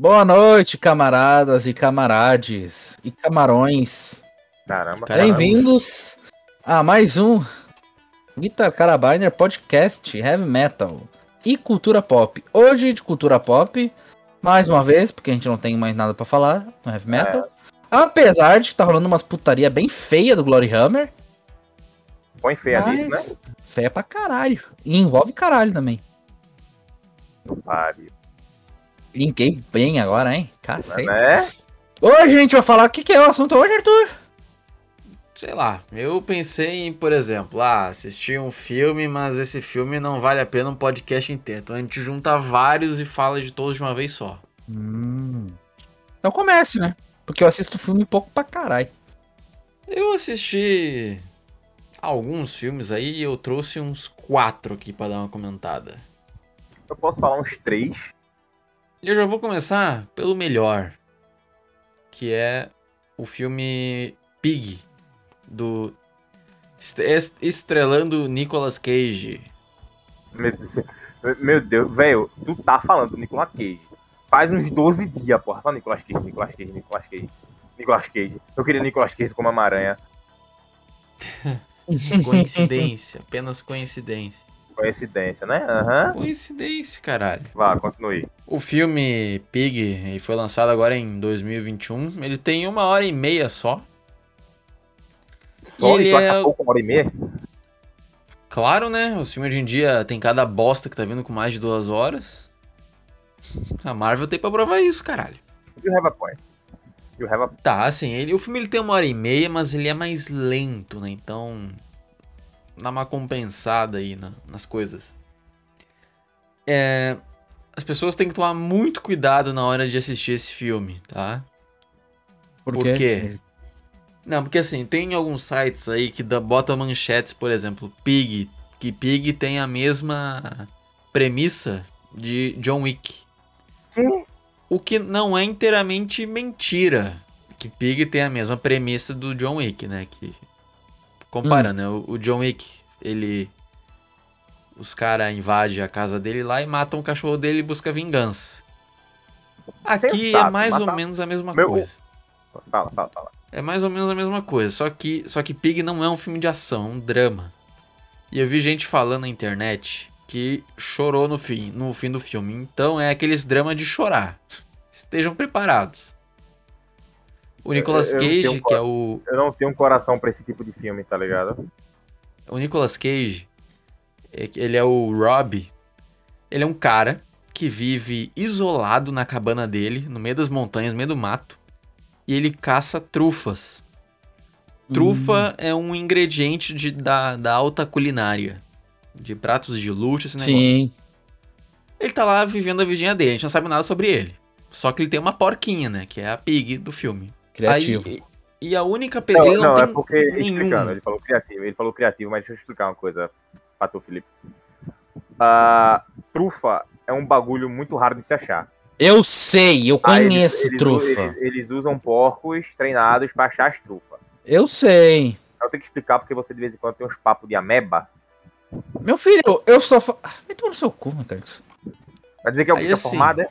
Boa noite, camaradas e camarades e camarões. Caramba. Bem-vindos a mais um Guitar Carabiner Podcast Heavy Metal e Cultura Pop. Hoje de Cultura Pop, mais uma vez, porque a gente não tem mais nada pra falar no Heavy Metal. É. Apesar de que tá rolando umas putaria bem feia do Glory Hammer. Põe feia mas nisso, né? Feia pra caralho. E envolve caralho também. Pare. Linkei bem agora, hein? Cacete. Né? Hoje a gente vai falar o que, que é o assunto hoje, Arthur. Sei lá, eu pensei em, por exemplo, ah, assistir um filme, mas esse filme não vale a pena um podcast inteiro. Então a gente junta vários e fala de todos de uma vez só. Hum. Então comece, né? Porque eu assisto filme pouco pra caralho. Eu assisti alguns filmes aí e eu trouxe uns quatro aqui pra dar uma comentada. Eu posso falar uns três. E eu já vou começar pelo melhor, que é o filme Pig, do est- est- estrelando Nicolas Cage. Meu Deus, meu Deus, velho, tu tá falando do Nicolas Cage. Faz uns 12 dias, porra. Só Nicolas Cage, Nicolas Cage, Nicolas Cage. Nicolas Cage. Eu queria Nicolas Cage como uma aranha. Coincidência, apenas coincidência. Coincidência, né? Aham. Coincidência, caralho. Vá, continue. O filme Pig ele foi lançado agora em 2021. Ele tem uma hora e meia só. Só ele Nicolas é- acabou com uma hora e meia? Claro, né? Os filmes hoje em dia tem cada bosta que tá vindo com mais de duas horas. A Marvel tem pra provar isso, caralho. You have a point. You have a... Tá, assim, ele, o filme ele tem uma hora e meia, mas ele é mais lento, né? Então. Dá uma compensada aí na- nas coisas. É, as pessoas têm que tomar muito cuidado na hora de assistir esse filme, tá? Por Por quê? quê? Não, porque assim, tem alguns sites aí que dá, bota manchetes, por exemplo, Pig, que Pig tem a mesma premissa de John Wick. Quê? O que não é inteiramente mentira. Que Pig tem a mesma premissa do John Wick, né? Que, comparando, né? O, o John Wick, ele. Os caras invadem a casa dele lá e matam o cachorro dele e busca vingança. Aqui é Sensato, mais ou menos a mesma Meu- coisa. Fala, fala, fala. É mais ou menos a mesma coisa, só que, só que Pig não é um filme de ação, é um drama. E eu vi gente falando na internet que chorou no fim, no fim do filme. Então é aqueles dramas de chorar. Estejam preparados. O Nicolas Cage, que é o, Eu não tenho um coração pra esse tipo de filme, tá ligado? o Nicolas Cage, é que ele é o Rob. Ele é um cara que vive isolado na cabana dele, no meio das montanhas, no meio do mato, e ele caça trufas. Trufa é um ingrediente de- da, da alta culinária. De pratos de luxo, esse negócio. Sim. Ele tá lá vivendo a vidinha dele, a gente não sabe nada sobre ele. Só que ele tem uma porquinha, né? Que é a pig do filme. Criativo. Aí, e a única... pe- Não, ele não, não, é porque, nenhum... explicando, ele falou criativo, ele falou criativo, mas deixa eu explicar uma coisa pra tu, Felipe. A trufa é um bagulho muito raro de se achar. Eu sei, eu conheço eles, trufa. Eles, eles usam porcos treinados pra achar as trufas. Eu sei. Eu tenho que explicar porque você de vez em quando tem uns papos de ameba. Meu filho, eu só. Fa... Ah, Vai tomar no seu cu, Macax. Vai dizer que é o que tá assim, formado, é?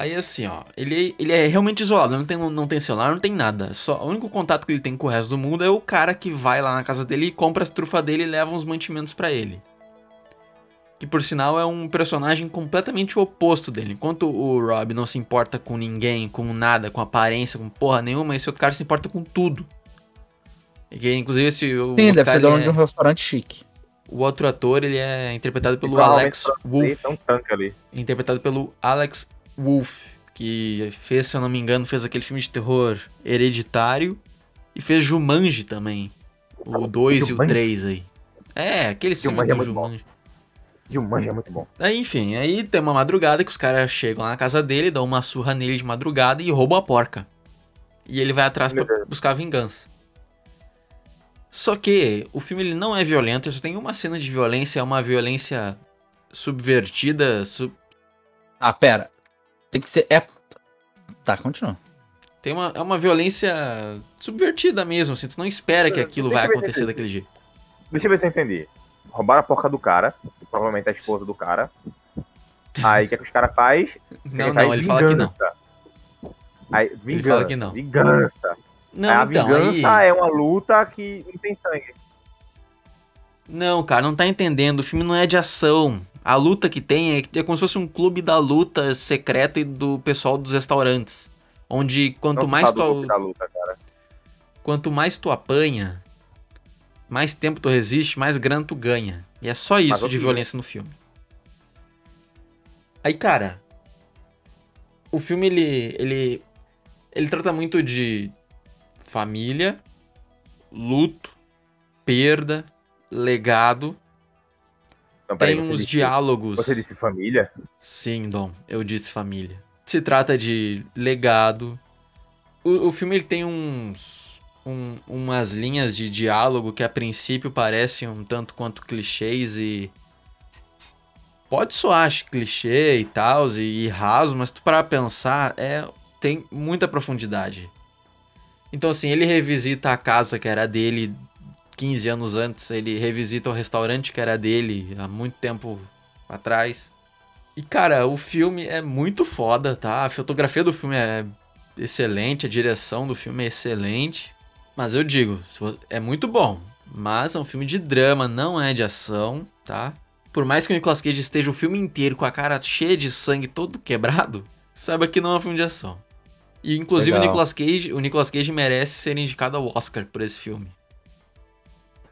Aí assim, ó, ele, ele é realmente isolado, não tem, não tem celular, não tem nada. Só, o único contato que ele tem com o resto do mundo é o cara que vai lá na casa dele e compra as trufas dele e leva uns mantimentos pra ele. Que por sinal é um personagem completamente oposto dele. Enquanto o Rob não se importa com ninguém, com nada, com aparência, com porra nenhuma, esse outro cara se importa com tudo. E que, inclusive esse Sim, deve ser dono ele de um é- restaurante chique. o outro ator, ele é interpretado pelo Provavelmente Alex Wolff um ali. interpretado pelo Alex Wolff, que fez, se eu não me engano, fez aquele filme de terror Hereditário e fez Jumanji também. O 2 e o Jumanji? 3 aí. É, aquele filme Jumanji é do bom. Jumanji. Jumanji é muito bom. Aí, enfim, aí tem uma madrugada que os caras chegam lá na casa dele, dão uma surra nele de madrugada e roubam a porca. E ele vai atrás Meu pra Deus. buscar vingança. Só que o filme ele não é violento, só tem uma cena de violência, é uma violência subvertida, sub- Ah, pera. Tem que ser. É. Tá, continua. Tem uma, é uma violência subvertida mesmo, assim, tu não espera que aquilo deixa vai acontecer daquele jeito. Deixa eu ver se eu entendi. Roubaram a porca do cara, provavelmente a esposa do cara. Aí o que, é que os caras faz? Não, não, ele fala que não. Aí, vingança. Ele fala que não. Vingança. Não, Aí a então, vingança aí... é uma luta que não tem sangue. Não, cara, não tá entendendo. O filme não é de ação. A luta que tem é, é como se fosse um clube da luta secreta e do pessoal dos restaurantes. Onde quanto se mais tu, luta, quanto mais tu apanha, mais tempo tu resiste, mais grana tu ganha. E é só isso de violência no filme. Aí, cara, o filme ele ele ele trata muito de família, luto, perda, legado. Não, Tem uns disse- diálogos. Você disse família? Sim, Dom, eu disse família. Se trata de legado. O, o filme ele tem uns, um- umas linhas de diálogo que a princípio parecem um tanto quanto clichês e. Pode soar clichê e tal, e, e raso, mas tu para pensar, é, tem muita profundidade. Então, assim, ele revisita a casa que era dele 15 anos antes, ele revisita o restaurante que era dele há muito tempo atrás. E, cara, o filme é muito foda, tá? A fotografia do filme é excelente, a direção do filme é excelente. Mas eu digo, é muito bom. Mas é um filme de drama, não é de ação, tá? Por mais que o Nicolas Cage esteja o filme inteiro com a cara cheia de sangue, todo quebrado, saiba que não é um filme de ação. E, inclusive, o. Nicolas, Cage, o Nicolas Cage merece ser indicado ao Oscar por esse filme.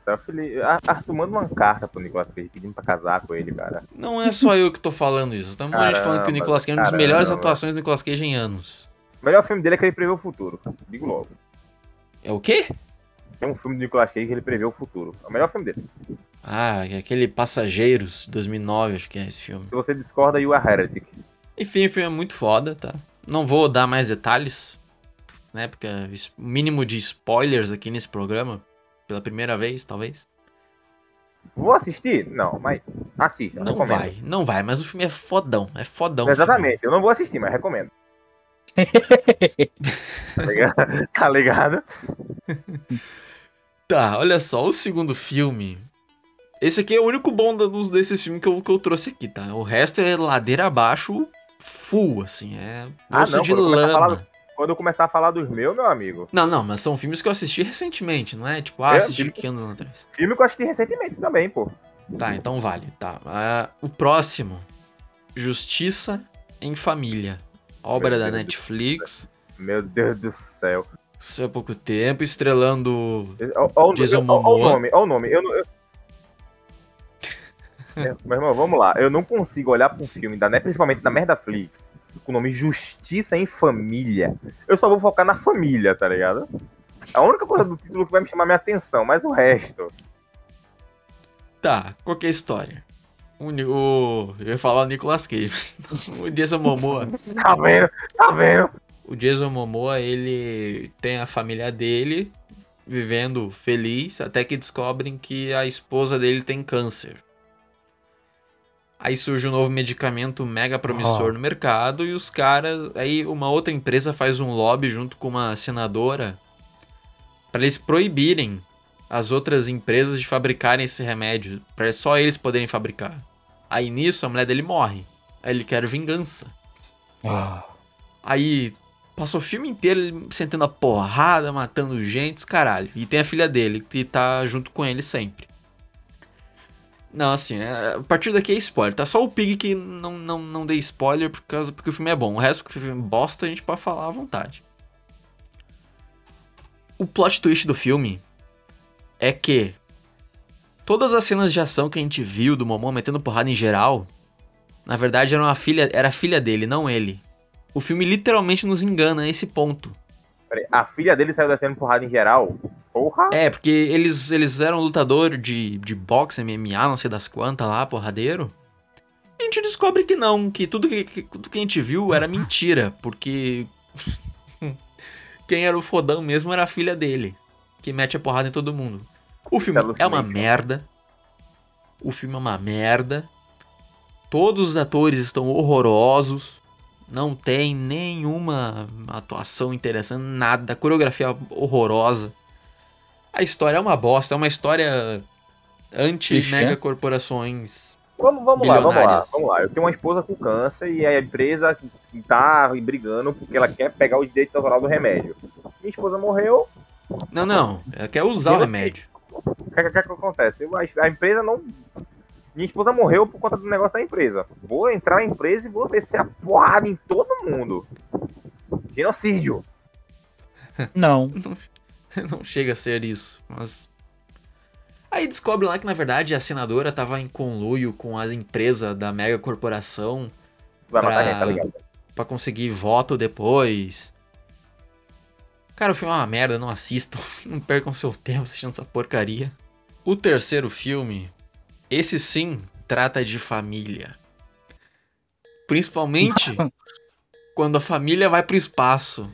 Selfie, li- Ah, Arthur, manda uma carta pro Nicolas Cage pedindo pra casar com ele, cara. Não é só eu que tô falando isso. Monte de gente falando que o Nicolas Cage é uma das melhores caramba. atuações do Nicolas Cage em anos. O melhor filme dele é que ele prevê o futuro. Digo logo. É o quê? Tem um filme do Nicolas Cage que ele prevê o futuro. É o melhor filme dele. Ah, é aquele Passageiros, 2009, acho que é esse filme. Se você discorda, you are heretic. Enfim, o filme é muito foda, tá? Não vou dar mais detalhes, né? Porque é mínimo de spoilers aqui nesse programa, pela primeira vez, talvez. Vou assistir? Não, mas assista. Não recomendo. vai, não vai, mas o filme é fodão, é fodão. Exatamente. Eu não vou assistir, mas recomendo. tá ligado? Tá ligado? Tá, olha só, o segundo filme. Esse aqui é o único bom dos desses filmes que eu, que eu trouxe aqui, tá? O resto é ladeira abaixo, full, assim, é Ah, não, de lama. falar Quando eu começar a falar dos meus, meu amigo. Não, não, mas são filmes que eu assisti recentemente, não é? Tipo, ah, É, assisti filme- 15 anos atrás. Filme que eu assisti recentemente também, pô. Tá, então vale. Tá. Ah, o próximo: Justiça em Família. Obra Meu da Deus Netflix. Meu Deus do céu. Isso há pouco tempo, estrelando. Ó, ó o- Jason nome, ó o nome. Eu, eu... É, Meu irmão, vamos lá. Eu não consigo olhar pra um filme, da, Net- principalmente da Merdaflix, com o nome Justiça em Família. Eu só vou focar na família, tá ligado? A única coisa do título que vai me chamar minha atenção, mas o resto. Tá, qual que é a história? O, o- eu ia falar o Nicolas Cage. o Jason Momoa. Tá vendo? Tá vendo? O Jason Momoa, ele tem a família dele vivendo feliz até que descobrem que a esposa dele tem câncer. Aí surge um novo medicamento mega promissor Oh. no mercado e os caras, aí uma outra empresa faz um lobby junto com uma senadora para eles proibirem as outras empresas de fabricarem esse remédio, para só eles poderem fabricar. Aí nisso a mulher dele morre. Aí ele quer vingança. Ah, Aí passa o filme inteiro ele sentando a porrada, matando gente, caralho. E tem a filha dele, que tá junto com ele sempre. Não, assim, é- a partir daqui é spoiler, tá? Só o Pig que não, não, não dei spoiler por causa, porque o filme é bom. O resto que o filme é bosta, a gente pode falar à vontade. O plot twist do filme é que todas as cenas de ação que a gente viu do Momon metendo porrada em geral, na verdade era uma filha, era a filha dele, não ele. O filme literalmente nos engana a esse ponto. A filha dele saiu descendo porrada em geral? Porra! É, porque eles, eles eram lutador de, de boxe, MMA, não sei das quantas lá, porradeiro. E a gente descobre que não, que tudo que, que- tudo que a gente viu era mentira, porque quem era o fodão mesmo era a filha dele, que mete a porrada em todo mundo. O filme Isso é é uma alucinante, merda. O filme é uma merda. Todos os atores estão horrorosos. Não tem nenhuma atuação interessante, nada. Coreografia horrorosa. A história é uma bosta, é uma história anti-mega corporações Vamos, vamos lá, vamos lá, vamos lá. Eu tenho uma esposa com câncer e a empresa tá brigando porque ela quer pegar os direitos autorais do remédio. Minha esposa morreu, Não, não. Ela quer usar o remédio. o que, que, que acontece? A empresa não. Minha esposa morreu por conta do negócio da empresa. Vou entrar na empresa e vou descer a porrada em todo mundo. Genocídio. Não. Não chega a ser isso, mas. Aí descobre lá que na verdade a senadora tava em conluio com a empresa da mega corporação Vai matar Pra- a gente, tá ligado? pra conseguir voto depois. Cara, o filme é uma merda, não assistam. Não percam seu tempo assistindo essa porcaria. O terceiro filme, esse sim, trata de família. Principalmente quando a família vai pro espaço.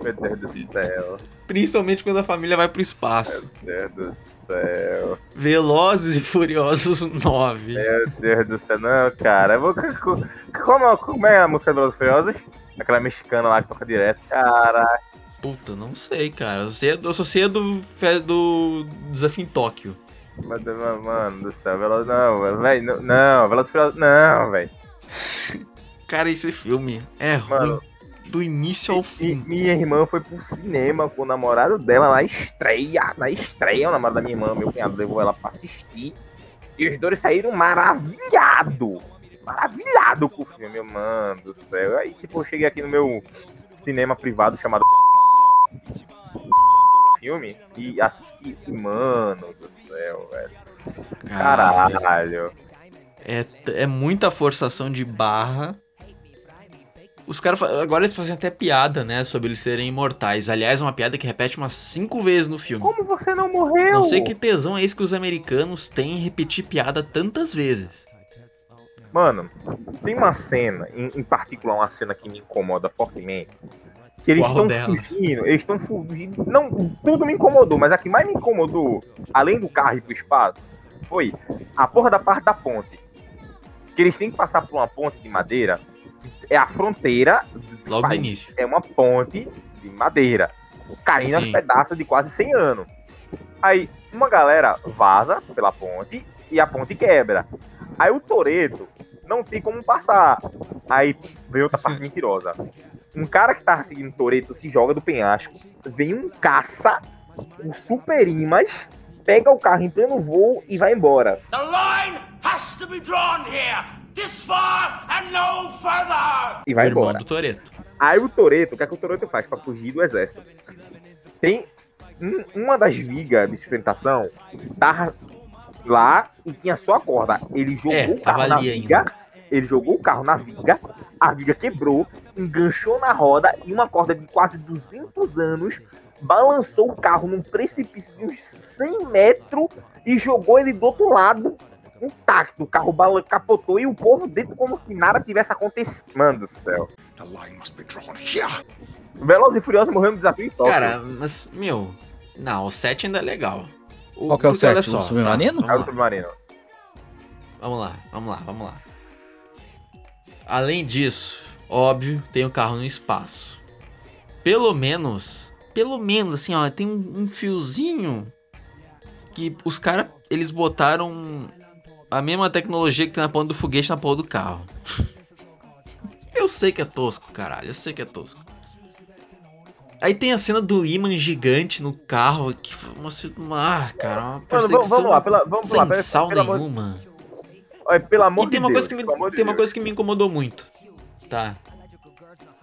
Meu Deus do céu. Principalmente quando a família vai pro espaço. Meu Deus do céu. Velozes e Furiosos 9. Meu Deus do céu. Não, cara. Eu vou... como, como é a música dos Furiosos? Aquela mexicana lá que toca direto. Cara, Puta, não sei, cara. Eu, sei, eu só sei a do, do Desafio em Tóquio. Mano, do céu, Veloz, não, velho, não, Veloz Furioso, não, velho. Cara, esse filme é ruim Mano, do início ao fim. minha irmã foi pro cinema com o namorado dela na estreia, na estreia, o namorado da minha irmã, meu cunhado levou ela pra assistir, e os dois saíram maravilhado, maravilhado com o filme, mano do céu. Aí, tipo, eu cheguei aqui no meu cinema privado chamado filme e assisti, mano do céu, velho. Caralho. Caralho. É, é muita forçação de barra. Os caras. Agora eles fazem até piada, né? Sobre eles serem imortais. Aliás, é uma piada que repete umas cinco vezes no filme. Como você não morreu? Não sei que tesão é esse que os americanos têm em repetir piada tantas vezes. Mano, tem uma cena, em, em particular uma cena que me incomoda fortemente. Que eles estão fugindo, eles estão fugindo. Não, tudo me incomodou, mas a que mais me incomodou, além do carro ir pro espaço, foi a porra da parte da ponte. Que eles têm que passar por uma ponte de madeira. que É a fronteira. Logo no início. É uma ponte de madeira. Caindo aos Sim. pedaços de quase 100 anos. Aí, uma galera vaza pela ponte e a ponte quebra. Aí o Toreto não tem como passar. Aí vem outra parte mentirosa. Um cara que tava seguindo o Toreto se joga do penhasco. Vem um caça, um super imãs, pega o carro em pleno voo e vai embora. The line has to be drawn here. This far and no further. E vai o embora. do Toreto. Aí o Toreto, o que é que o Toreto faz pra fugir do exército? Tem um- uma das vigas de sustentação tava lá e tinha só a corda. Ele jogou É, o carro na viga, ainda. ele jogou o carro na viga, a viga quebrou, enganchou na roda e uma corda de quase 200 anos balançou o carro num precipício de uns 100 metros e jogou ele do outro lado intacto. O carro bala- capotou e o povo dentro como se nada tivesse acontecido. Mano do céu. Velozes e Furiosos morreu no desafio em Tóquio. Cara, mas, meu. Não, o 7 ainda é legal. O, Qual que é o porque, olha 7? só, O submarino? tá, Caiu vamos, do lá, submarino. vamos lá, vamos lá, vamos lá. Além disso, óbvio, tem o carro no espaço. Pelo menos, pelo menos, assim, ó, tem um, um fiozinho que os caras, eles botaram a mesma tecnologia que tem na ponta do foguete na ponta do carro. Eu sei que é tosco, caralho, eu sei que é tosco. Aí tem a cena do imã gigante no carro, que uma, uma ah, cara, uma perseguição vamos, lá, pela, vamos sem lá. Pelo, sal pelo, amor, nenhuma. olha, pelo amor E tem de uma, Deus. coisa que me, de tem uma Deus. coisa que me incomodou muito. Tá.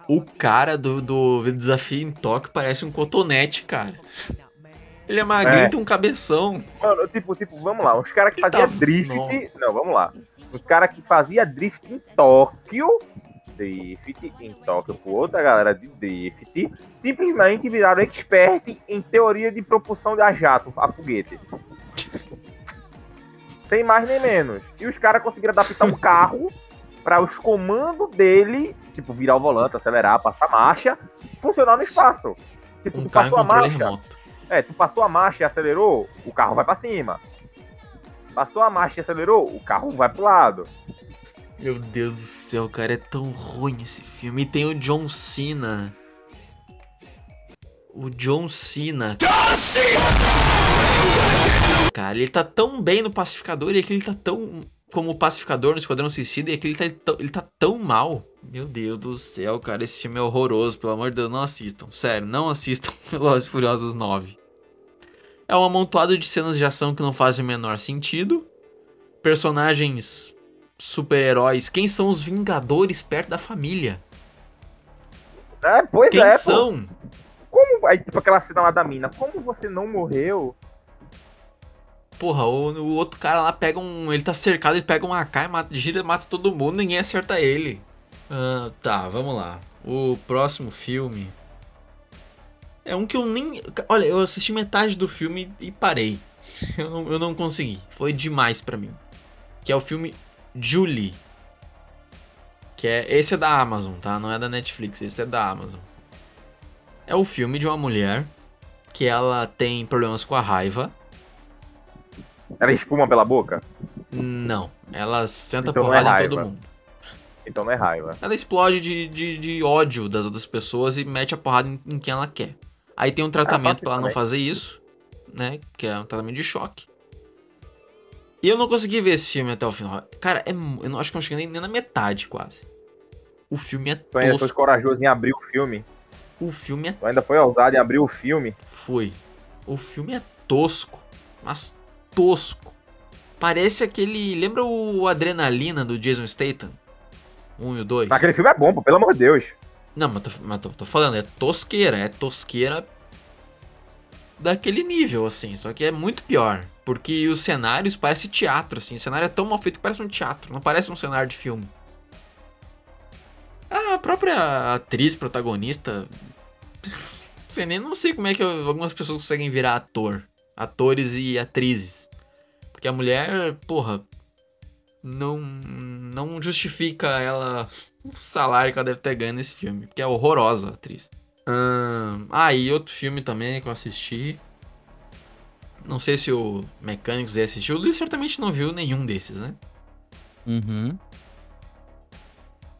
O cara do, do desafio em Tóquio parece um cotonete, cara. Ele é magrinho É. e um cabeção. Mano, tipo, tipo, vamos lá. Os caras que faziam tá- drift. Não. Não. vamos lá. Os caras que faziam drift em Tóquio. Drift em Tóquio por outra galera de drift. Simplesmente viraram expert em teoria de propulsão a jato, a foguete. Sem mais nem menos. E os caras conseguiram adaptar um carro para os comandos dele, tipo, virar o volante, acelerar, passar marcha, funcionar no espaço. Tipo, Um tu passou a marcha. remoto. É, tu passou a marcha e acelerou, o carro vai pra cima. Passou a marcha e acelerou, o carro vai pro lado. Meu Deus do céu, cara, é tão ruim esse filme. E tem o John Cena. O John Cena. Cara, ele tá tão bem no pacificador e aqui ele tá tão como pacificador no Esquadrão Suicida e aqui ele tá, tão- ele tá tão mal. Meu Deus do céu, cara, esse filme é horroroso, pelo amor de Deus, não assistam. Sério, não assistam Velozes e Furiosos 9. É um amontoado de cenas de ação que não fazem o menor sentido. Personagens super-heróis. Quem são os Vingadores perto da família? É, pois Quem é, pô. são? Como, aí, tipo aquela cena lá da mina. Como você não morreu? Porra, o, o outro cara lá pega um. Ele tá cercado, ele pega um AK mata, gira e mata todo mundo, ninguém acerta ele. Ah, tá, vamos lá. O próximo filme. É um que eu nem. Olha, eu assisti metade do filme e parei. Eu não, eu não consegui. Foi demais pra mim. Que é o filme Julie. Que é. Esse é da Amazon, tá? Não é da Netflix, esse é da Amazon. É o filme de uma mulher que ela tem problemas com a raiva. Ela espuma pela boca? Não, ela senta Então não é porrada em todo mundo. Então não é raiva. Ela explode de, de, de ódio das outras pessoas e mete a porrada em, em quem ela quer. Aí tem um tratamento faço pra ela não também. fazer isso, né? Que é um tratamento de choque. E eu não consegui ver esse filme até o final. Cara, é, eu não acho que eu não cheguei nem, nem na metade, quase. O filme é Tu ainda foi tosco. corajoso em abrir o filme. O filme é Tu ainda foi ousado em abrir o filme. Foi. O filme é tosco, mas tosco. Parece aquele. Lembra o Adrenalina do Jason Statham? Um e o dois? Aquele filme é bom, pô, pelo amor de Deus. Não, mas, tô, mas tô, tô falando, é tosqueira, é tosqueira daquele nível, assim, só que é muito pior. Porque os cenários parecem teatro, assim, o cenário é tão mal feito que parece um teatro, não parece um cenário de filme. A própria atriz protagonista. sei nem, não sei como é que algumas pessoas conseguem virar ator. Atores e atrizes. Porque a mulher, porra, não, não justifica ela o salário que ela deve ter ganho nesse filme, porque é horrorosa a atriz. Ahn, ah, e outro filme também que eu assisti. Não sei se o Mecânicos aí assistiu. O Luiz certamente não viu nenhum desses, né? Uhum.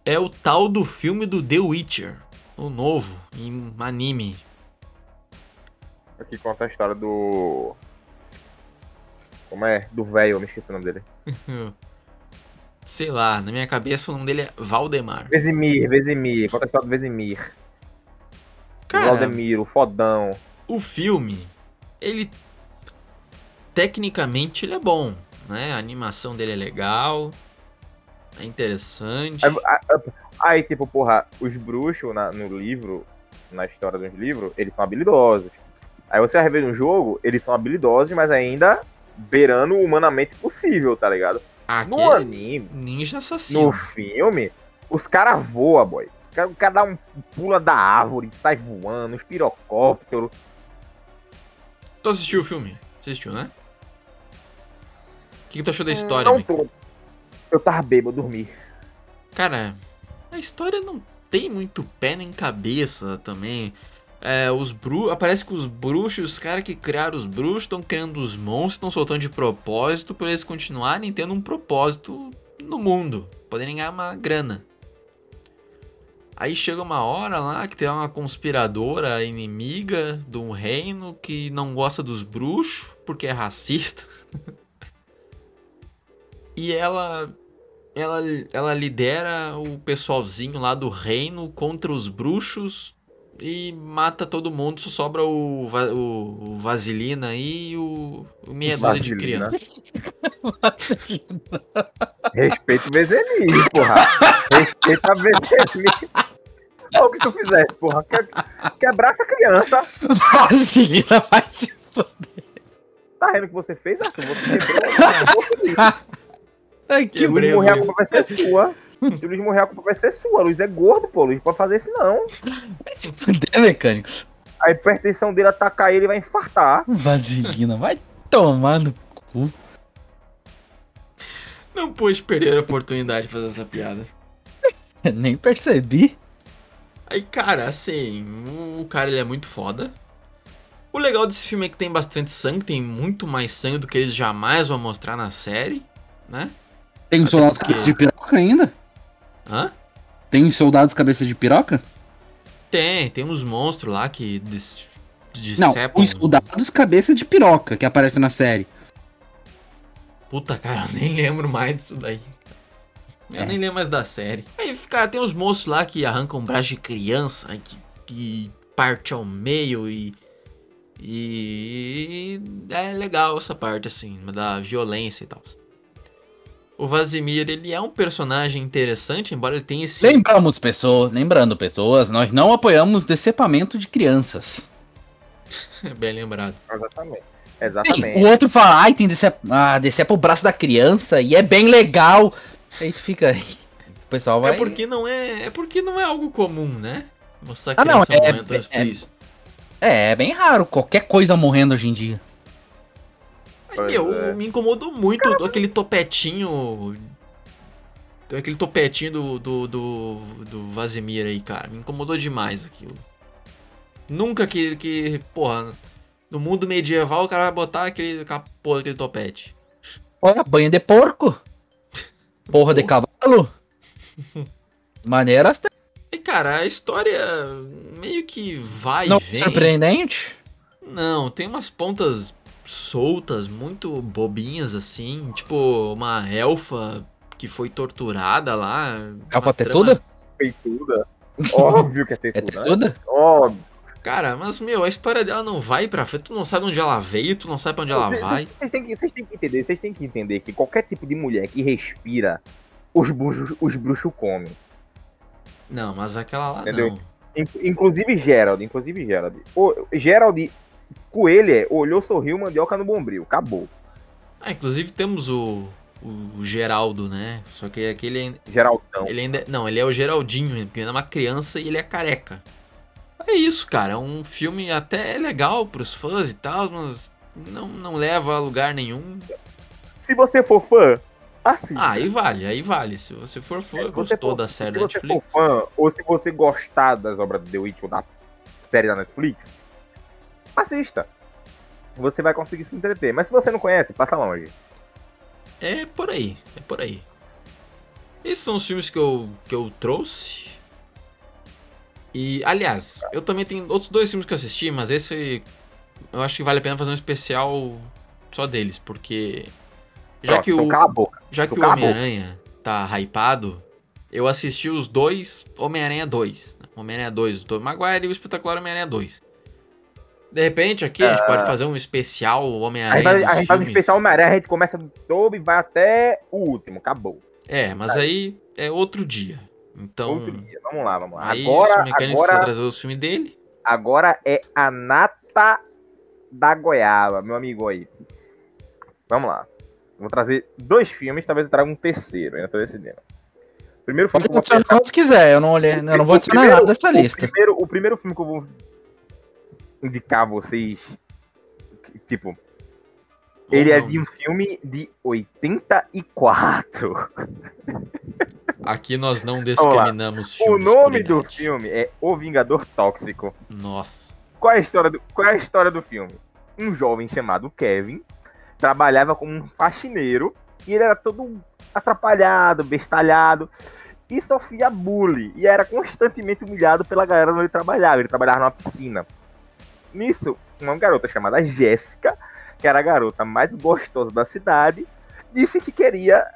É o tal do filme do The Witcher. O novo, em anime. Aqui conta a história do. Como é? Do velho, eu me esqueci o nome dele. Sei lá, na minha cabeça o nome dele é Valdemar. Vesemir, Vesemir. Conta a história do Vesemir. Cara, Valdemir, o fodão. o filme, ele tecnicamente ele é bom, né? A animação dele é legal, é interessante. Aí, tipo, porra, os bruxos na- no livro, na história dos livros, eles são habilidosos. Aí você vai ver no jogo, eles são habilidosos, mas ainda beirando o humanamente possível, tá ligado? No Aquele anime, ninja assassino. no filme, os caras voam, boy. Os cara- O cara dá um pula da árvore, sai voando, uns pirocópteros. Tu assistiu o filme? Assistiu, né? O que, que tu achou da história, Não tô. Eu tava bêbado, dormi. Cara, a história não tem muito pé nem cabeça também. É, os bru... Aparece que os bruxos, os caras que criaram os bruxos, estão criando os monstros, estão soltando de propósito para eles continuarem tendo um propósito no mundo, poderem ganhar uma grana. Aí chega uma hora lá que tem uma conspiradora inimiga de um reino que não gosta dos bruxos porque é racista. e ela ela, ela lidera o pessoalzinho lá do reino contra os bruxos e mata todo mundo, só sobra o, Va- o, o Vaselina e o, o meia dúzia de Vaselina. criança. Respeito o Vezemir, porra. Respeita a Vezemir. Olha o que tu fizesse, porra. Que- Quebrasse a criança. Vaselina vai se foder. Tá vendo o que você fez, Arthur? Você quebrou. Ai, que o Quebrei o morrer, a culpa vai ser sua. Se o Luiz morrer, a culpa vai ser sua. O Luiz é gordo, pô. O Luiz pode fazer isso, não. vai se foder, mecânicos. A hipertensão dele atacar ele e vai infartar. Vaselina, vai tomar no cu. Não pôde perder a oportunidade de fazer essa piada. Nem percebi. Aí, cara, assim, o cara ele é muito foda. O legal desse filme é que tem bastante sangue, tem muito mais sangue do que eles jamais vão mostrar na série, né? Tem porque- cabeça de piroca ainda? Hã? Tem soldados cabeça de piroca? Tem, tem uns monstros lá que. Não, decepam. os soldados cabeça de piroca que aparecem na série. Puta, cara, eu nem lembro mais disso daí. Eu É. nem lembro mais da série. Aí, cara, tem uns moços lá que arrancam um braço de criança, que, que parte ao meio e. E. É legal essa parte, assim, da violência e tal. O Vazimir, ele é um personagem interessante, embora ele tenha esse. Lembramos pessoas, lembrando pessoas, nós não apoiamos decepamento de crianças. Bem lembrado. Exatamente. Sim, Exatamente. o outro fala, ai, tem decepa, ah, decepa o braço da criança e é bem legal. Aí tu fica. O pessoal vai. É porque não é. É porque não é algo comum, né? Mostrar Ah, não, criança é- morrendo é-. É, é bem raro qualquer coisa morrendo hoje em dia. Pois meu, é. me incomodou muito aquele topetinho. Aquele topetinho do, do, do, do Vazimir aí, cara. Me incomodou demais aquilo. Nunca que, que, porra, no mundo medieval o cara vai botar aquele, aquela porra daquele topete. Olha, banho de porco. Porra de cavalo. Maneiras. E, cara, a história meio que vai Não e vem. surpreendente. Não, tem umas pontas soltas, muito bobinhas assim. Tipo, uma elfa que foi torturada lá. Elfa tetuda? Peituda. Óbvio que é É tetuda. né? tetuda? Óbvio. Cara, mas, meu, a história dela não vai pra frente. Tu não sabe onde ela veio, tu não sabe pra onde ela Vocês- vai. Vocês têm, que, vocês têm que entender, vocês têm que entender que qualquer tipo de mulher que respira, os bruxos, os bruxos comem. Não, mas aquela lá Entendeu? não. In- Inclusive Gerald, inclusive Gerald. O Gerald Coelho olhou, sorriu, mandioca no bombril. Acabou. Ah, inclusive temos o, o Geraldo, né? Só que aquele Geraldão. ele ainda. Não, ele é o Geraldinho, porque ele é uma criança e ele é careca. É isso, cara. É um filme até legal pros fãs e tal, mas não, não leva a lugar nenhum. Se você for fã, assista. Ah, aí vale, aí vale. Se você for fã, É, gostou você for- da série Se da você for Netflix. fã, ou se você gostar das obras do The Witch ou da série da Netflix, assista. Você vai conseguir se entreter. Mas se você não conhece, passa longe. É por aí, é por aí. Esses são os filmes que eu, que eu trouxe. E, aliás, eu também tenho outros dois filmes que eu assisti, mas esse eu acho que vale a pena fazer um especial só deles, porque já Pronto, que então o, cala a boca. já que então o. Homem-Aranha tá hypado, eu assisti os dois Homem-Aranha 2. né? Homem-Aranha 2 do Tobey Maguire e o Espetacular Homem-Aranha 2. De repente aqui a gente pode fazer um especial Homem-Aranha a gente faz um especial Homem-Aranha, a gente começa do Toby e vai até o último. Acabou. É, mas Sabe? aí é outro dia. Então, Outro dia. Vamos lá, vamos lá. aí Agora, o Mecânico agora, trazer os filmes dele. agora é a nata da goiaba, meu amigo aí. Vamos lá. Vou trazer dois filmes, talvez eu traga um terceiro, ainda tô decidindo. Primeiro filme Pode que eu vou adicionar se quiser, eu não, olhei, eu não vou O adicionar primeiro- nada dessa lista. O primeiro, o primeiro filme que eu vou indicar vocês, tipo, ele é de um filme de 84. Aqui nós não discriminamos O nome do filme é O Vingador Tóxico. Nossa. Qual é a história do, qual é a história do filme? Um jovem chamado Kevin trabalhava como um faxineiro e ele era todo atrapalhado, bestalhado e sofria bullying e era constantemente humilhado pela galera onde ele trabalhava. Ele trabalhava numa piscina. Nisso, uma garota chamada Jéssica, que era a garota mais gostosa da cidade, disse que queria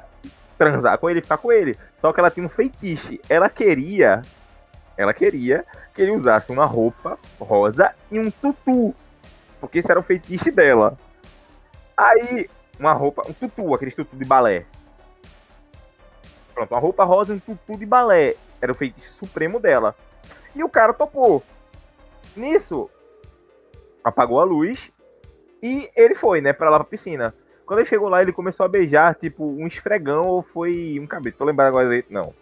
transar com ele, ficar com ele. Só que ela tinha um feitiço. Ela queria, ela queria que ele usasse uma roupa rosa e um tutu. Porque esse era o feitiço dela. Aí, uma roupa, um tutu, aquele tutu de balé. Pronto, uma roupa rosa e um tutu de balé. Era o feitiço supremo dela. E o cara topou. Nisso, apagou a luz e ele foi, né, pra lá pra piscina. Quando ele chegou lá, ele começou a beijar, tipo, um esfregão ou foi um cabelo. Tô lembrado agora direito, não.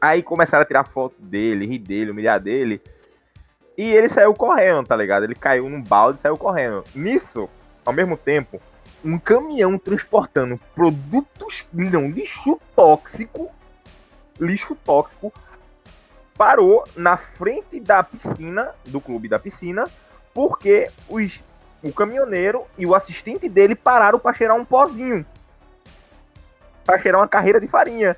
Aí começaram a tirar foto dele, rir dele, humilhar dele. E ele saiu correndo, tá ligado? Ele caiu num balde e saiu correndo. Nisso, ao mesmo tempo, um caminhão transportando produtos, não, lixo tóxico, lixo tóxico, parou na frente da piscina, do clube da piscina, porque os, o caminhoneiro e o assistente dele pararam para cheirar um pozinho. Para cheirar uma carreira de farinha.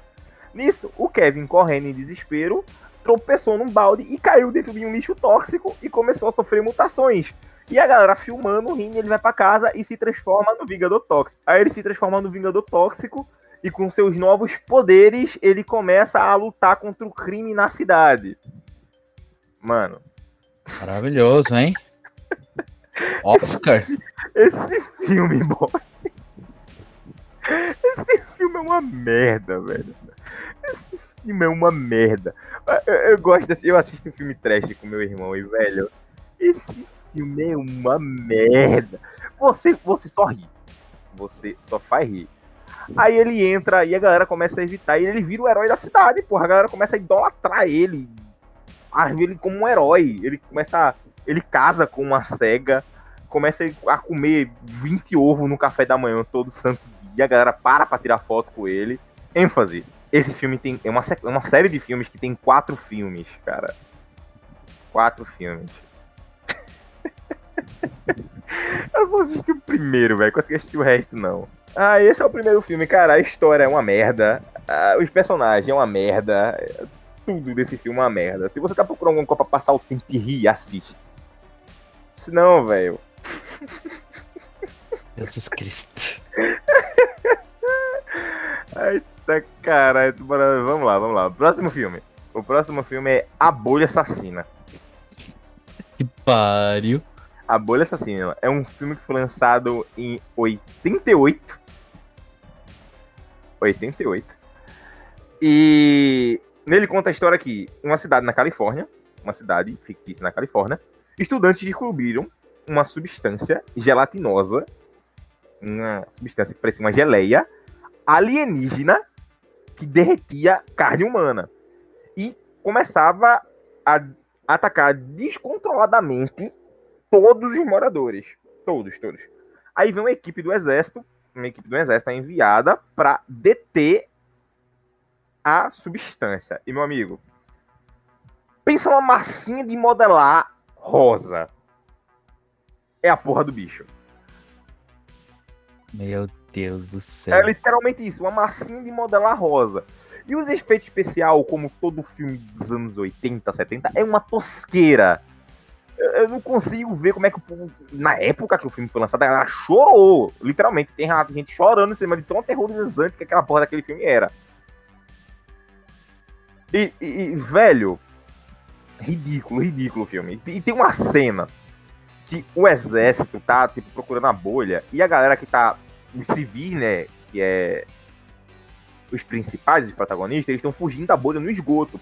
Nisso, o Kevin, correndo em desespero, tropeçou num balde e caiu dentro de um lixo tóxico e começou a sofrer mutações. E a galera filmando, rindo, ele vai pra casa e se transforma no Vingador Tóxico. Aí ele se transforma no Vingador Tóxico e com seus novos poderes ele começa a lutar contra o crime na cidade. Mano, Maravilhoso, hein? Oscar. esse filme, boy. Esse filme é uma merda, velho. Esse filme é uma merda. Eu, eu gosto. Eu assisto filme trash com meu irmão e, velho, esse filme é uma merda. Você, você só ri. Você só faz rir. Aí ele entra e a galera começa a evitar e ele vira o herói da cidade, porra. A galera começa a idolatrar ele. A ele como um herói. Ele começa. a- Ele casa com uma cega. Começa a comer 20 ovos no café da manhã todo santo dia. A galera para pra tirar foto com ele. ênfase. Esse filme tem. É uma, é uma série de filmes que tem quatro filmes, cara. Quatro filmes. Eu só assisti o primeiro, velho. Consegui assistir o resto, não. Ah, esse é o primeiro filme, cara. A história é uma merda. Ah, os personagens é uma merda. Tudo desse filme é uma merda. Se você tá procurando alguma coisa pra passar o tempo e rir, assiste. Se não, velho. Jesus Cristo. Eita caralho. bora- Vamos lá, vamos lá. Próximo filme. O próximo filme é A Bolha Assassina. Que pariu. A Bolha Assassina é um filme que foi lançado em 88. 88. E nele conta a história que uma cidade na Califórnia, uma cidade fictícia na Califórnia, estudantes descobriram uma substância gelatinosa, uma substância que parecia uma geleia alienígena que derretia carne humana e começava a atacar descontroladamente todos os moradores. Todos, todos. Aí vem uma equipe do exército, uma equipe do exército é enviada para deter a substância. E meu amigo, pensa uma massinha de modelar rosa. É a porra do bicho. Meu Deus do É céu. literalmente isso, uma massinha de modelar rosa. E os efeitos especial, como todo filme dos anos 80, 70, é uma tosqueira. Eu, não consigo ver como é que o povo. Na época que o filme foi lançado, a galera chorou. Literalmente, tem relato de gente chorando em cima de tão aterrorizante que aquela porra daquele filme era. E- e, velho, ridículo, ridículo o filme. E, tem uma cena que o exército tá, tipo, procurando a bolha e a galera que tá os civis, né, que é os principais, os protagonistas, eles estão fugindo da bolha no esgoto.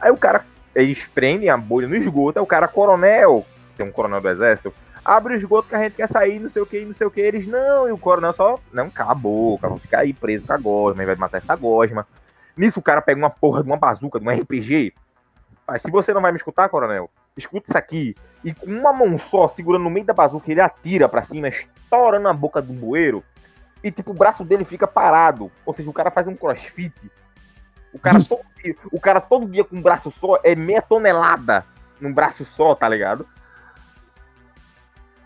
Aí o cara, eles prendem a bolha no esgoto, aí o cara, coronel, tem um coronel do exército, abre o esgoto que a gente quer sair, não sei o que, não sei o que, eles, não, e o coronel só, não, cala a boca, vão ficar aí preso com a gosma, vai matar essa gosma. Nisso o cara pega uma porra de uma bazuca, de um RPG, mas se você não vai me escutar, coronel, escuta isso aqui, e com uma mão só, segurando no meio da bazuca, ele atira pra cima, estourando a boca do bueiro, e tipo, o braço dele fica parado. Ou seja, o cara faz um crossfit. O cara todo dia, o cara todo dia com um braço só é meia tonelada num braço só, tá ligado?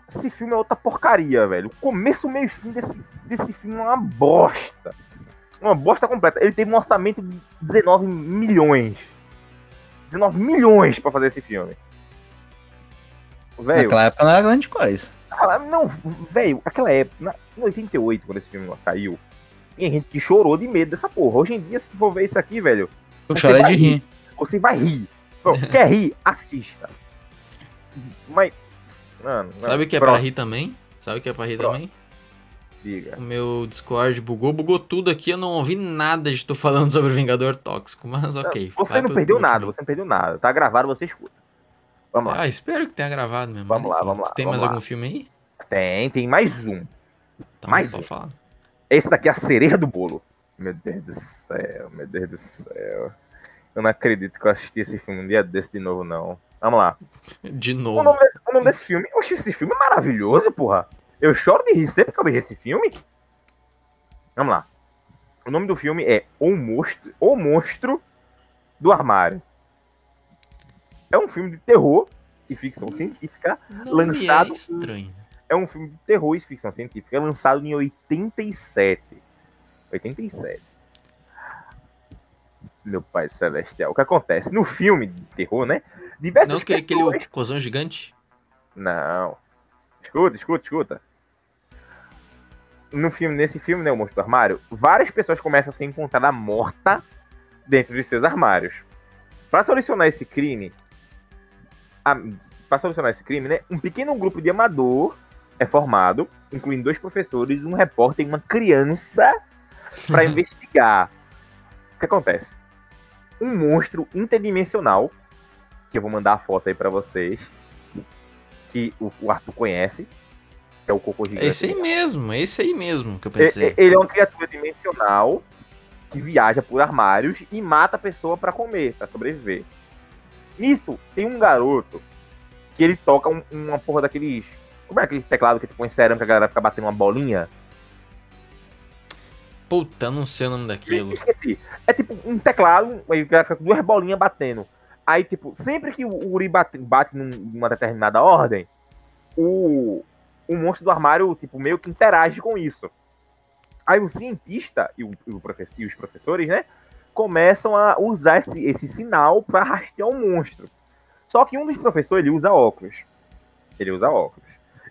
Esse filme é outra porcaria, velho. O começo, meio e fim desse, desse filme é uma bosta. Uma bosta completa. Ele teve um orçamento de 19 milhões. 19 milhões pra fazer esse filme. Velho, Naquela época não era grande coisa. não, velho, aquela época, na, em 88, quando esse filme saiu, tinha gente que chorou de medo dessa porra. Hoje em dia, se tu for ver isso aqui, velho, chorei vai de rir. você vai rir. Pô, quer rir? Assista. Mas. Mano, Sabe o que é pra próximo, rir também? Sabe o que é pra rir Próximo. também? Diga. O meu Discord bugou, bugou tudo aqui, eu não ouvi nada de tu falando sobre o Vingador Tóxico, mas ok. Você não perdeu nada, você não perdeu nada. Tá gravado, você escuta. Vamos lá. Ah, espero que tenha gravado mesmo. Vamos né? lá, vamos lá, Tem vamos mais lá. algum filme aí? Tem, tem mais um. Então, Mais um. falar. Esse daqui é a cereja do bolo. Meu Deus do céu, meu Deus do céu. Eu não acredito que eu assisti esse filme um dia desse de novo, não. Vamos lá. De O novo. nome, desse, o nome desse filme. Oxe, esse filme é maravilhoso, porra. Eu choro de rir sempre que eu vejo esse filme. Vamos lá. O nome do filme é O Monstro, o Monstro do Armário. É um filme de terror e ficção científica. Não lançado- me é estranho. É um filme de terror e ficção científica lançado em 87. 87. Meu pai celestial. O que acontece? No filme de terror, né? Diversas Não que aquele pessoas... cozão gigante? Não. Escuta, escuta, escuta. No filme, nesse filme, né, o Monstro do Armário, várias pessoas começam a ser encontradas morta dentro de seus armários. Para solucionar esse crime, para solucionar esse crime, né, um pequeno grupo de amador é formado, incluindo dois professores, um repórter e uma criança, para investigar. O que acontece? Um monstro interdimensional, que eu vou mandar a foto aí para vocês, que o, o Arthur conhece, que é o cocô gigante. Esse aí mesmo, esse aí mesmo que eu pensei. Ele é uma criatura dimensional que viaja por armários e mata a pessoa pra comer, pra sobreviver. Nisso, tem um garoto que ele toca um- uma porra daqueles. Como é aquele teclado que tu põe cerâmica que a galera fica batendo uma bolinha? Puta, não sei o nome daquilo. Esqueci. É tipo um teclado, aí a galera fica com duas bolinhas batendo. Aí, tipo, sempre que o Uri bate, bate num- numa determinada ordem, o, o monstro do armário, tipo, meio que interage com isso. Aí o cientista e, o, o e os professores, né, começam a usar esse, esse sinal para rastrear o monstro. Só que um dos professores, ele usa óculos. Ele usa óculos.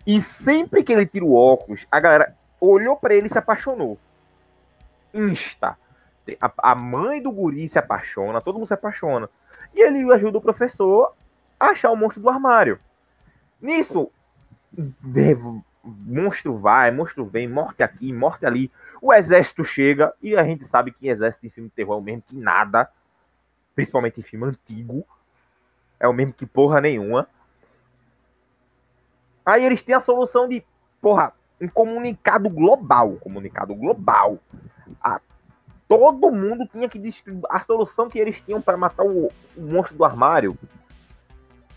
E sempre que ele tira o óculos, a galera olhou para ele e se apaixonou. Insta. A, a mãe do guri se apaixona, todo mundo se apaixona. E ele ajuda o professor a achar o monstro do armário. Nisso, monstro vai, monstro vem, morte aqui, morte ali. O exército chega, e a gente sabe que exército em filme de terror é o mesmo que nada. Principalmente em filme antigo. É o mesmo que porra nenhuma. Aí eles têm a solução de, porra, um comunicado global. Comunicado global. A- todo mundo tinha que. A solução que eles tinham para matar o, o monstro do armário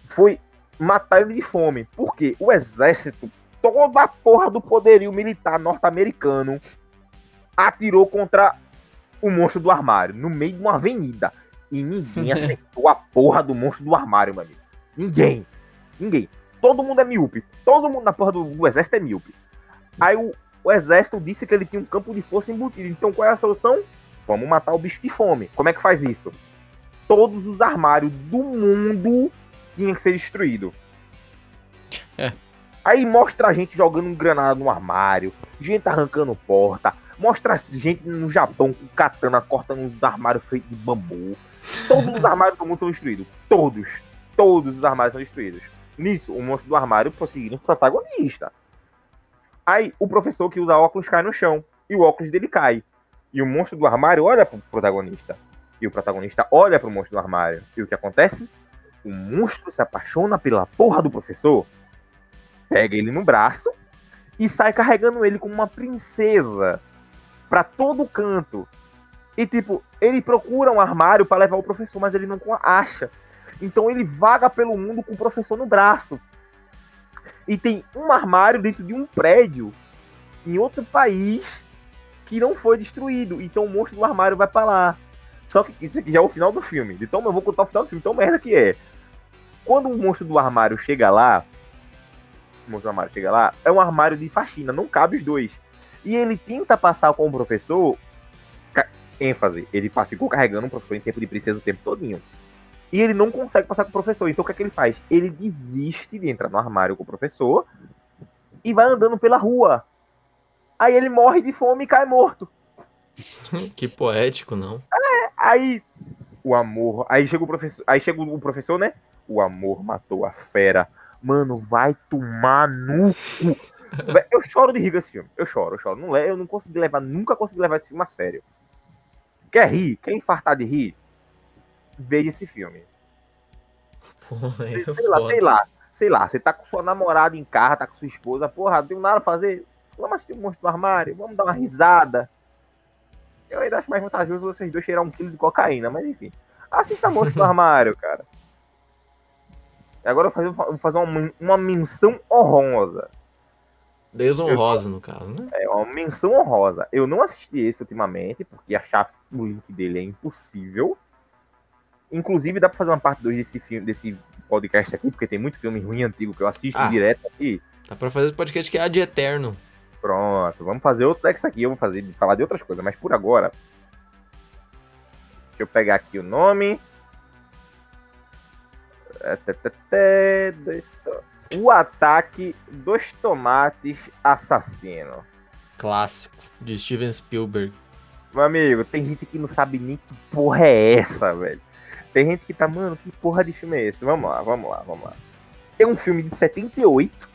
foi matar ele de fome. Porque o exército, toda a porra do poderio militar norte-americano, atirou contra o monstro do armário, no meio de uma avenida. E ninguém acertou a porra do monstro do armário, meu amigo. Ninguém. Ninguém. Todo mundo é míope. Todo mundo na porra do, do exército é míope. Aí o, o exército disse que ele tinha um campo de força embutido. Então qual é a solução? Vamos matar o bicho de fome. Como é que faz isso? Todos os armários do mundo tinham que ser destruídos. É. Aí mostra a gente jogando granada no armário, gente arrancando porta, mostra gente no Japão com katana cortando os armários feitos de bambu. Todos os armários do mundo são destruídos. Todos. Todos os armários são destruídos. Nisso, o monstro do armário prosseguindo o protagonista. Aí o professor que usa óculos cai no chão. E o óculos dele cai. E o monstro do armário olha pro protagonista. E o protagonista olha pro monstro do armário. E o que acontece? O monstro se apaixona pela porra do professor, pega ele no braço e sai carregando ele como uma princesa pra todo canto. E tipo, ele procura um armário pra levar o professor, mas ele não acha. Então ele vaga pelo mundo com o professor no braço. E tem um armário dentro de um prédio em outro país que não foi destruído. Então o monstro do armário vai pra lá. Só que isso aqui já é o final do filme. Então eu vou contar o final do filme. Então merda que é. Quando o monstro do armário chega lá, o monstro do armário chega lá, é um armário de faxina, não cabe os dois. E ele tenta passar com o professor, ênfase, ele ficou carregando o professor em tempo de princesa o tempo todinho. E ele não consegue passar com o professor. Então o que é que ele faz? Ele desiste de entrar no armário com o professor e vai andando pela rua. Aí ele morre de fome e cai morto. que poético, não? Aí o amor, aí chega o professor, aí chega o professor, né? O amor matou a fera. Mano, vai tomar no cu. Eu choro de rir esse filme. Eu choro, eu choro. Não, eu não consegui levar, nunca consegui levar esse filme a sério. Quer rir? Quer infartar de rir? Veja esse filme. Porra, Sei, é sei lá, sei lá. Sei lá, você tá com sua namorada em casa, tá com sua esposa, porra, não tem nada a fazer. Vamos assistir o monstro do armário, vamos dar uma risada. Eu ainda acho mais vantajoso vocês dois cheirar um quilo de cocaína, mas enfim. Assista monstro do armário, cara. E agora eu vou fazer, vou fazer uma, uma menção honrosa. Desonrosa, no caso, né? É uma menção honrosa. Eu não assisti esse ultimamente, porque achar o link dele é impossível. Inclusive, dá pra fazer uma parte 2 desse filme, desse podcast aqui, porque tem muito filme ruim antigo que eu assisto Ah. direto aqui. Dá pra fazer esse podcast que é a de eterno. Pronto, vamos fazer outro desse aqui. Eu vou fazer falar de outras coisas, mas por agora. Deixa eu pegar aqui o nome. É, O ataque dos tomates assassino. Clássico. De Steven Spielberg. Meu amigo, tem gente que não sabe nem que porra é essa, velho. Tem gente que tá, mano, que porra de filme é esse? Vamos lá, vamos lá, vamos lá. É um filme de 78,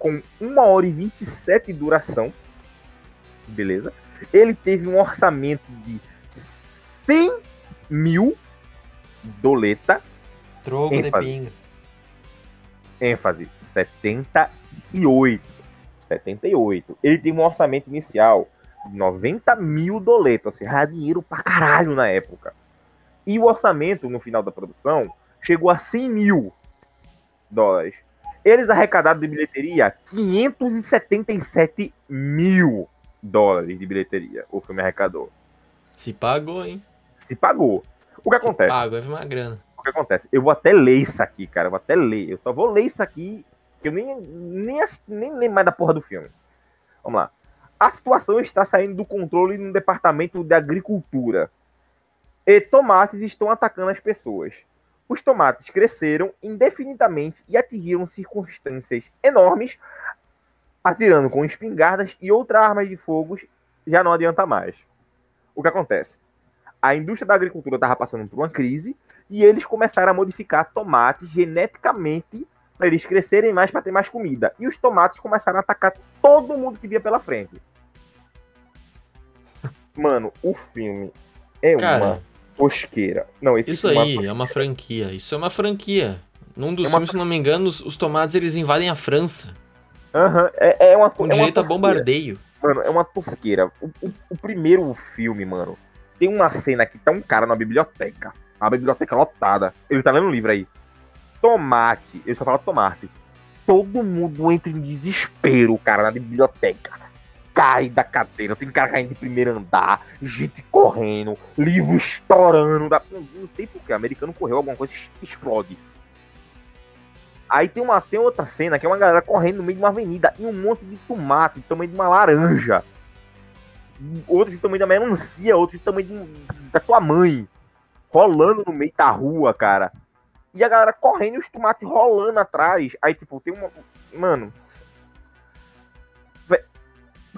com 1 hora e 27 de duração. Beleza? Ele teve um orçamento de 100 mil doleta. Troco de ênfase. pinga. ênfase, 78. 78. Ele tem um orçamento inicial de 90 mil doletas, ou seja, era dinheiro pra caralho na época. E o orçamento, no final da produção, chegou a 100 mil dólares. Eles arrecadaram de bilheteria 577 mil dólares de bilheteria. O filme arrecadou. Se pagou, hein? Se pagou. O que Se acontece? pagou, é uma grana. o que acontece? Eu vou até ler isso aqui, cara. Eu vou até ler. Eu só vou ler isso aqui, que eu nem, nem, nem lembro mais da porra do filme. Vamos lá. A situação está saindo do controle no departamento de agricultura. E tomates estão atacando as pessoas. Os tomates cresceram indefinidamente e atingiram circunstâncias enormes, atirando com espingardas e outras armas de fogo. Já não adianta mais. O que acontece? A indústria da agricultura estava passando por uma crise e eles começaram a modificar tomates geneticamente para eles crescerem mais para ter mais comida. E os tomates começaram a atacar todo mundo que via pela frente. Mano, o filme é uma Cara, tosqueira. Não, esse isso é uma aí é uma franquia. Isso é uma franquia. Num dos É uma filmes, se não me engano, os, os tomates eles invadem a França. Aham, é, é uma Com é uma direito a tosqueira. bombardeio. Mano, é uma tosqueira. O, o- o primeiro filme, mano, tem uma cena que tá um cara na biblioteca. A biblioteca lotada. Ele tá lendo um livro aí. Tomate. Ele só fala tomate. Todo mundo entra em desespero, cara, na biblioteca. Cai da cadeira, tem cara caindo de primeiro andar, gente correndo, livro estourando. Da... Não, sei porquê, americano correu, alguma coisa explode. Aí tem, uma, tem outra cena que é uma galera correndo no meio de uma avenida e um monte de tomate tamanho de uma laranja. Outro do tamanho da melancia, outro do tamanho de- da tua mãe. Rolando no meio da rua, cara. E a galera correndo e os tomates rolando atrás. Aí, tipo, tem uma. Mano.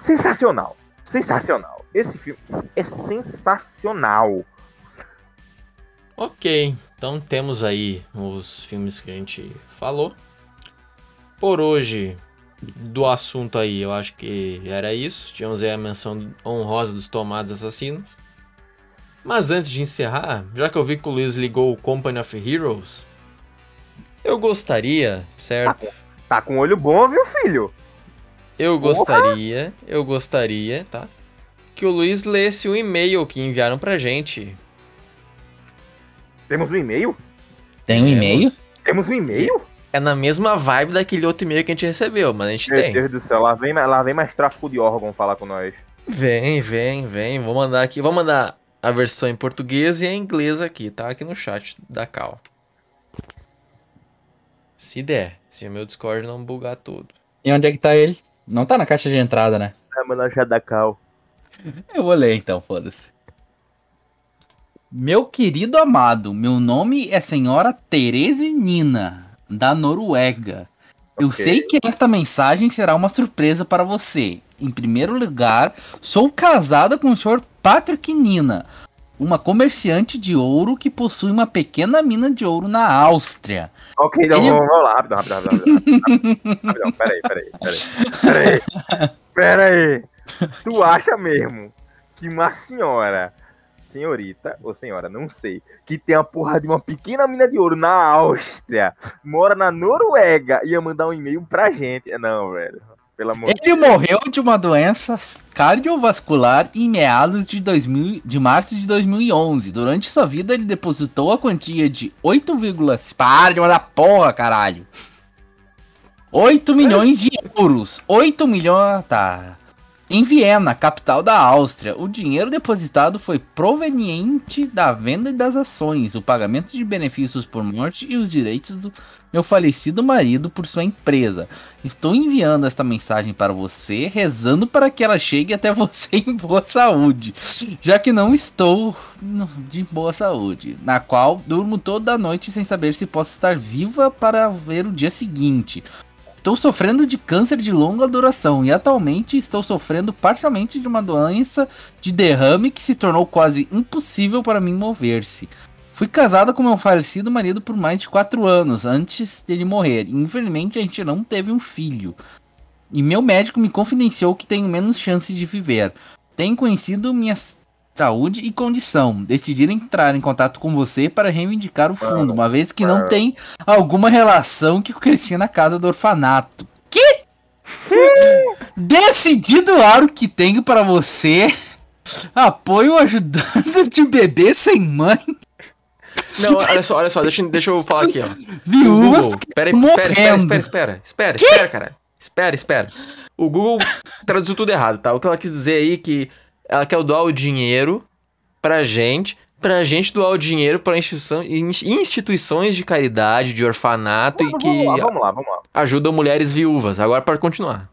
Sensacional. Sensacional. Esse filme é sensacional. Ok, então temos aí os filmes que a gente falou. Por hoje, do assunto aí, eu acho que era isso. Tínhamos aí a menção honrosa dos tomates assassinos. Mas antes de encerrar, já que eu vi que o Luiz ligou o Company of Heroes, eu gostaria, certo? Tá com olho bom, viu, filho? Eu Porra! gostaria, eu gostaria, tá? Que o Luiz lesse o e-mail que enviaram pra gente. Temos um e-mail? Tem um e-mail? Temos um e-mail? É na mesma vibe daquele outro e-mail que a gente recebeu, mas a gente Meu tem. Deus do céu, lá vem, mais- lá vem mais tráfico de órgão falar com nós. Vem, vem, vem. Vou mandar aqui. Vou mandar a versão em português e em inglês aqui, tá? Aqui no chat da Cal. Se der. Se o meu Discord não bugar tudo. E onde é que tá ele? Não tá na caixa de entrada, né? Ah, mano, já da cal. Eu vou ler então, foda-se. Meu querido amado, meu nome é Senhora Terese Nina, da Noruega. Eu Ok. sei que esta mensagem será uma surpresa para você. Em primeiro lugar, sou casada com o Sr. Patrick Nina, uma comerciante de ouro que possui uma pequena mina de ouro na Áustria. Ok, então Ele- vamos, lá, rápido, rápido, rápido. rápido, rápido. Rapidão, peraí, peraí, peraí. Peraí, peraí. Tu acha mesmo que uma senhora, senhorita ou senhora, não sei, que tem a porra de uma pequena mina de ouro na Áustria, mora na Noruega, ia mandar um e-mail pra gente? Não, velho. Ele morreu de uma doença cardiovascular em meados de, 2000, de março de 2011. Durante sua vida, ele depositou a quantia de 8, para de mandar porra, caralho. 8 milhões de euros. 8 milhões. Tá. Em Viena, capital da Áustria. O dinheiro depositado foi proveniente da venda das ações, o pagamento de benefícios por morte e os direitos do meu falecido marido por sua empresa. Estou enviando esta mensagem para você, rezando para que ela chegue até você em boa saúde, já que não estou de boa saúde, na qual durmo toda noite sem saber se posso estar viva para ver o dia seguinte. Estou sofrendo de câncer de longa duração e atualmente estou sofrendo parcialmente de uma doença de derrame que se tornou quase impossível para mim mover-se. Fui casada com meu falecido marido por mais de 4 anos antes dele morrer. Infelizmente a gente não teve um filho. E meu médico me confidenciou que tenho menos chance de viver. Tenho conhecido minha saúde e condição. Decidi entrar em contato com você para reivindicar o fundo, uma vez que não tem alguma relação que eu cresci na casa do orfanato. Que? Decidi doar o que tenho para você. Apoio ajudando de bebê sem mãe, Não, olha só, olha só, deixa, deixa eu falar aqui, ó. Viúvas. Espera, espera, espera, espera, espera, espera, cara. Espera, espera. O Google traduziu tudo errado, tá? O que ela quis dizer aí é que ela quer doar o dinheiro pra gente, pra gente doar o dinheiro pra instituição, ins- instituições de caridade, de orfanato e Vamos que lá, vamos lá, vamos lá. ajudam mulheres viúvas. Agora pode continuar.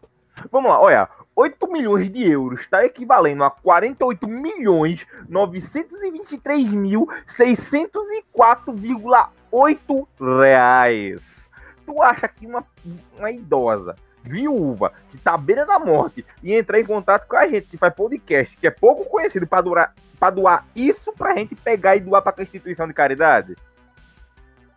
Vamos lá, olha. 8 milhões de euros está equivalendo a 48 milhões 923 mil 604,8 reais. Tu acha que uma, uma idosa, viúva, que tá à beira da morte e entrar em contato com a gente, que faz podcast, que é pouco conhecido para doar, pra doar isso pra gente pegar e doar pra instituição de caridade?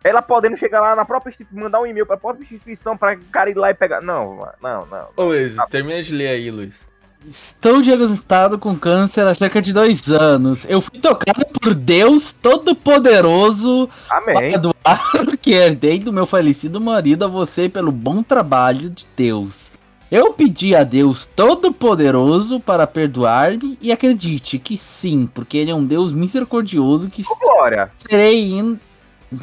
Ela podendo chegar lá na própria instituição, mandar um e-mail pra própria instituição pra cara ir lá e pegar. Não, não, não. Ô Luiz, termina de ler aí, Luiz. Estou diagnosticado com câncer há cerca de dois anos. Eu fui tocado por Deus Todo-Poderoso Amém. para doar o que herdei do meu falecido marido a você pelo bom trabalho de Deus. Eu pedi a Deus Todo-Poderoso para perdoar-me e acredite que sim, porque ele é um Deus misericordioso que Glória, serei indo.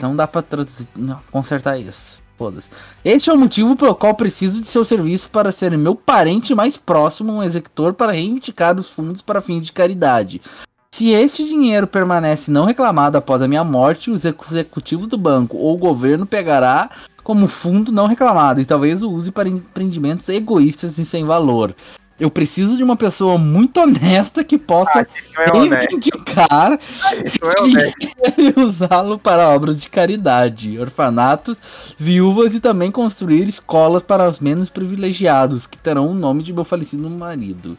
Não dá pra traduzir, não, consertar isso. Este é o motivo pelo qual preciso de seu serviço para ser meu parente mais próximo, um executor para reivindicar os fundos para fins de caridade. Se este dinheiro permanece não reclamado após a minha morte, o execu- executivo do banco ou o governo pegará como fundo não reclamado e talvez o use para empreendimentos egoístas e sem valor. Eu preciso de uma pessoa muito honesta que possa não é reivindicar não é e usá-lo para obras de caridade, orfanatos, viúvas e também construir escolas para os menos privilegiados, que terão o nome de meu falecido marido.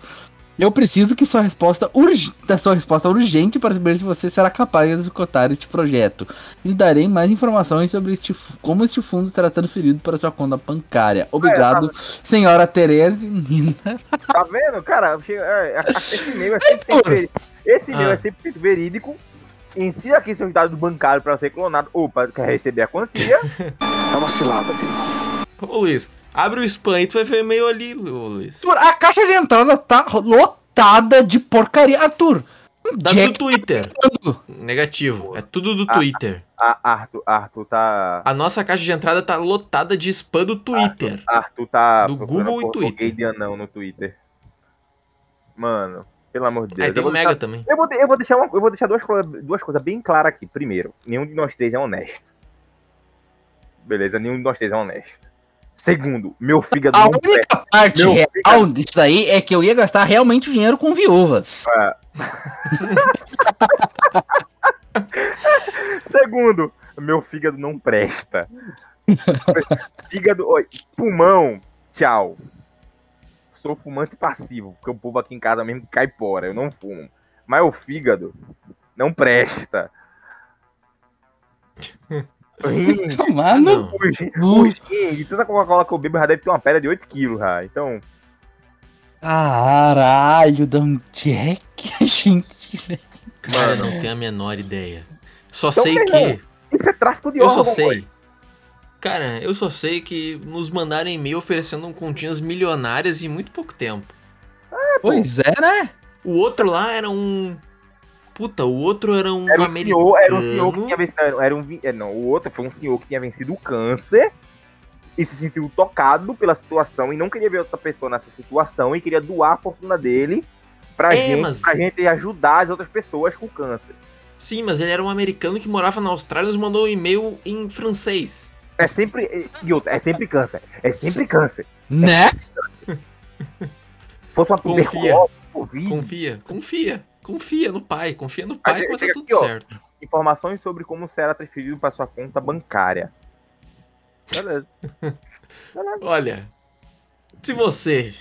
Eu preciso que sua resposta urg... da sua resposta urgente para saber se você será capaz de executar este projeto. Lhe darei mais informações sobre este, como este fundo será transferido para sua conta bancária. Obrigado, senhora Tereza Nina. Tá vendo? Cara, é, é, esse e-mail é 100% verídico. Esse e-mail Ah. é 100% verídico. Insira aqui seus dados bancários para ser clonado ou para quer receber a quantia. É uma cilada. Ô Luiz, abre o spam e tu vai ver o e-mail ali, Luiz. Arthur, a caixa de entrada tá lotada de porcaria. Arthur, é do Twitter. tá? Negativo. É tudo do Ah. Twitter. A Arthur, Arthur tá. A nossa caixa de entrada tá lotada de spam do Twitter. Arthur tá. Do Google e Twitter. Gay de anão no Twitter. Mano, pelo amor de Deus. Aí eu tem o vou Mega deixar- também. Eu vou, eu vou deixar, uma, eu vou deixar duas, duas coisas bem claras aqui. Primeiro, nenhum de nós três é honesto. Beleza, nenhum de nós três é honesto. Segundo, meu fígado A não presta. única parte Meu, real disso daí é que eu ia gastar realmente o dinheiro com viúvas. Segundo, meu fígado não presta. fígado, oi, pulmão, tchau. Sou fumante passivo, porque o povo aqui em casa mesmo cai fora, eu não fumo. Mas o fígado não presta. Rim, Tomar no o rim- cu. o rim, de tanta Coca-Cola que eu bebo já deve ter uma pedra de 8 quilos já. Então, Caralho, de onde é que a gente. Cara, não tenho a menor ideia. Só Então, sei que. irmão, isso é tráfico de Eu só órgão. sei. Cara, eu só sei que nos mandaram e-mail oferecendo continhas milionárias em muito pouco tempo. Pois é, né? O outro lá era um. Puta, o outro era um Era um americano. senhor, era um senhor que tinha vencido. Era um, é, não, o outro foi um senhor que tinha vencido o câncer e se sentiu tocado pela situação e não queria ver outra pessoa nessa situação e queria doar a fortuna dele pra, É, gente, mas- pra gente ajudar as outras pessoas com câncer. Sim, mas ele era um americano que morava na Austrália e nos mandou um e-mail em francês. É sempre. E é sempre câncer. É sempre câncer. Né? Se fosse uma Confia. tuberculose, Covid, Confia, confia, confia no pai, confia no pai que vai dar tudo aqui, ó. certo. informações sobre como será transferido para sua conta bancária. Beleza. Beleza. Olha, se você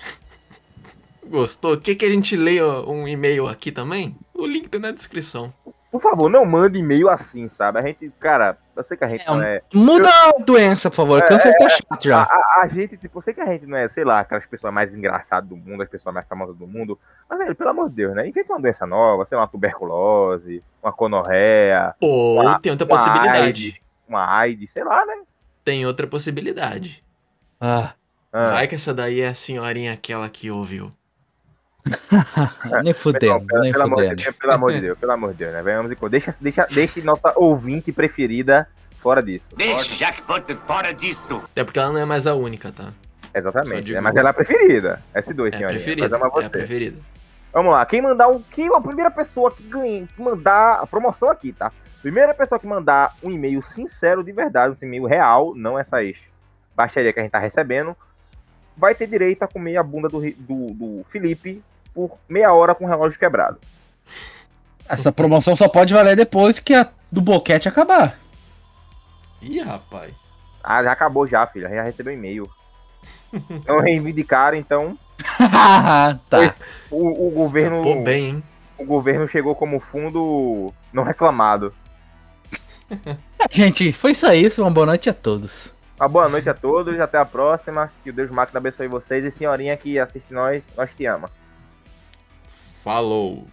gostou, quer que a gente leia um e-mail aqui também? O link tá na descrição. Por favor, não mande e-mail assim, sabe? A gente, cara, eu sei que a gente É, não é. Muda a doença, por favor. Câncer tá chato A, já. a- a gente, tipo, eu sei que a gente não é, sei lá, aquelas pessoas mais engraçadas do mundo, as pessoas mais famosas do mundo. Mas, velho, pelo amor de Deus, né? Inventa uma doença nova, sei lá, uma tuberculose, uma conorreia, Ou Uma- tem outra uma possibilidade. AIDS. uma AIDS, sei lá, né? Tem outra possibilidade. Ah, Ah, Vai que essa daí é a senhorinha aquela que ouviu. Nem fudendo, pelo, nem pelo amor de fudendo. Deus, pelo amor de Deus, pelo amor de Deus, né? Venhamos e deixa, deixa, deixa nossa ouvinte preferida fora disso. This jackpot fora disso. Até porque ela não é mais a única, tá? Exatamente. né? Mas ela é a preferida. S2, É senhorinha. preferida. É a você. preferida. Vamos lá. Quem mandar o. Quem, a primeira pessoa que ganha, que mandar a promoção aqui, tá? Primeira pessoa que mandar um e-mail sincero de verdade, um e-mail real, não essas baixaria que a gente tá recebendo, vai ter direito a comer a bunda do, do, do Felipe por meia hora com o relógio quebrado. Essa promoção só pode valer depois que a do boquete acabar. Ih, rapaz. Ah, já acabou já, filha. Já recebeu e-mail. Não reivindicaram, então tá. o, o governo. Pô, bem, hein? O governo chegou como fundo não reclamado. Gente, foi só isso. Uma boa noite a todos. Uma boa noite a todos, até a próxima. Que o Deus Máquina abençoe vocês. E senhorinha que assiste nós, nós te ama. Falou.